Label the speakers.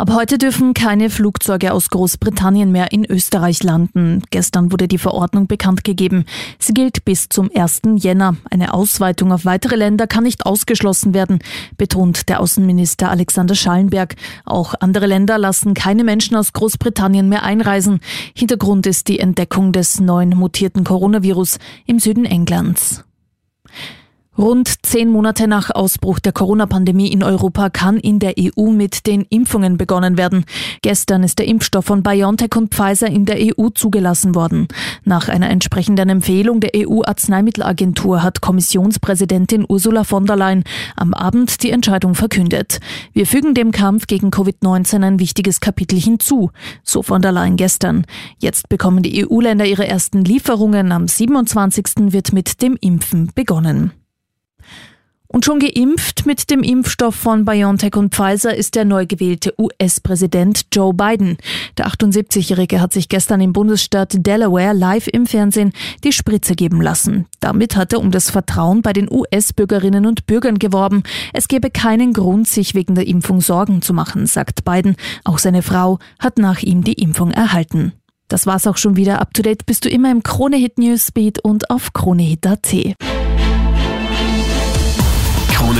Speaker 1: Ab heute dürfen keine Flugzeuge aus Großbritannien mehr in Österreich landen. Gestern wurde die Verordnung bekannt gegeben. Sie gilt bis zum 1. Jänner. Eine Ausweitung auf weitere Länder kann nicht ausgeschlossen werden, betont der Außenminister Alexander Schallenberg. Auch andere Länder lassen keine Menschen aus Großbritannien mehr einreisen. Hintergrund ist die Entdeckung des neuen mutierten Coronavirus im Süden Englands. Rund zehn Monate nach Ausbruch der Corona-Pandemie in Europa kann in der EU mit den Impfungen begonnen werden. Gestern ist der Impfstoff von BioNTech und Pfizer in der EU zugelassen worden. Nach einer entsprechenden Empfehlung der EU-Arzneimittelagentur hat Kommissionspräsidentin Ursula von der Leyen am Abend die Entscheidung verkündet. Wir fügen dem Kampf gegen Covid-19 ein wichtiges Kapitel hinzu, so von der Leyen gestern. Jetzt bekommen die EU-Länder ihre ersten Lieferungen. Am 27. wird mit dem Impfen begonnen. Und schon geimpft mit dem Impfstoff von BioNTech und Pfizer ist der neu gewählte US-Präsident Joe Biden. Der 78-Jährige hat sich gestern im Bundesstaat Delaware live im Fernsehen die Spritze geben lassen. Damit hat er um das Vertrauen bei den US-Bürgerinnen und Bürgern geworben. Es gebe keinen Grund, sich wegen der Impfung Sorgen zu machen, sagt Biden. Auch seine Frau hat nach ihm die Impfung erhalten. Das war's auch schon wieder. Up to date bist du immer im Krone-Hit Newsbeat und auf kronehit.at.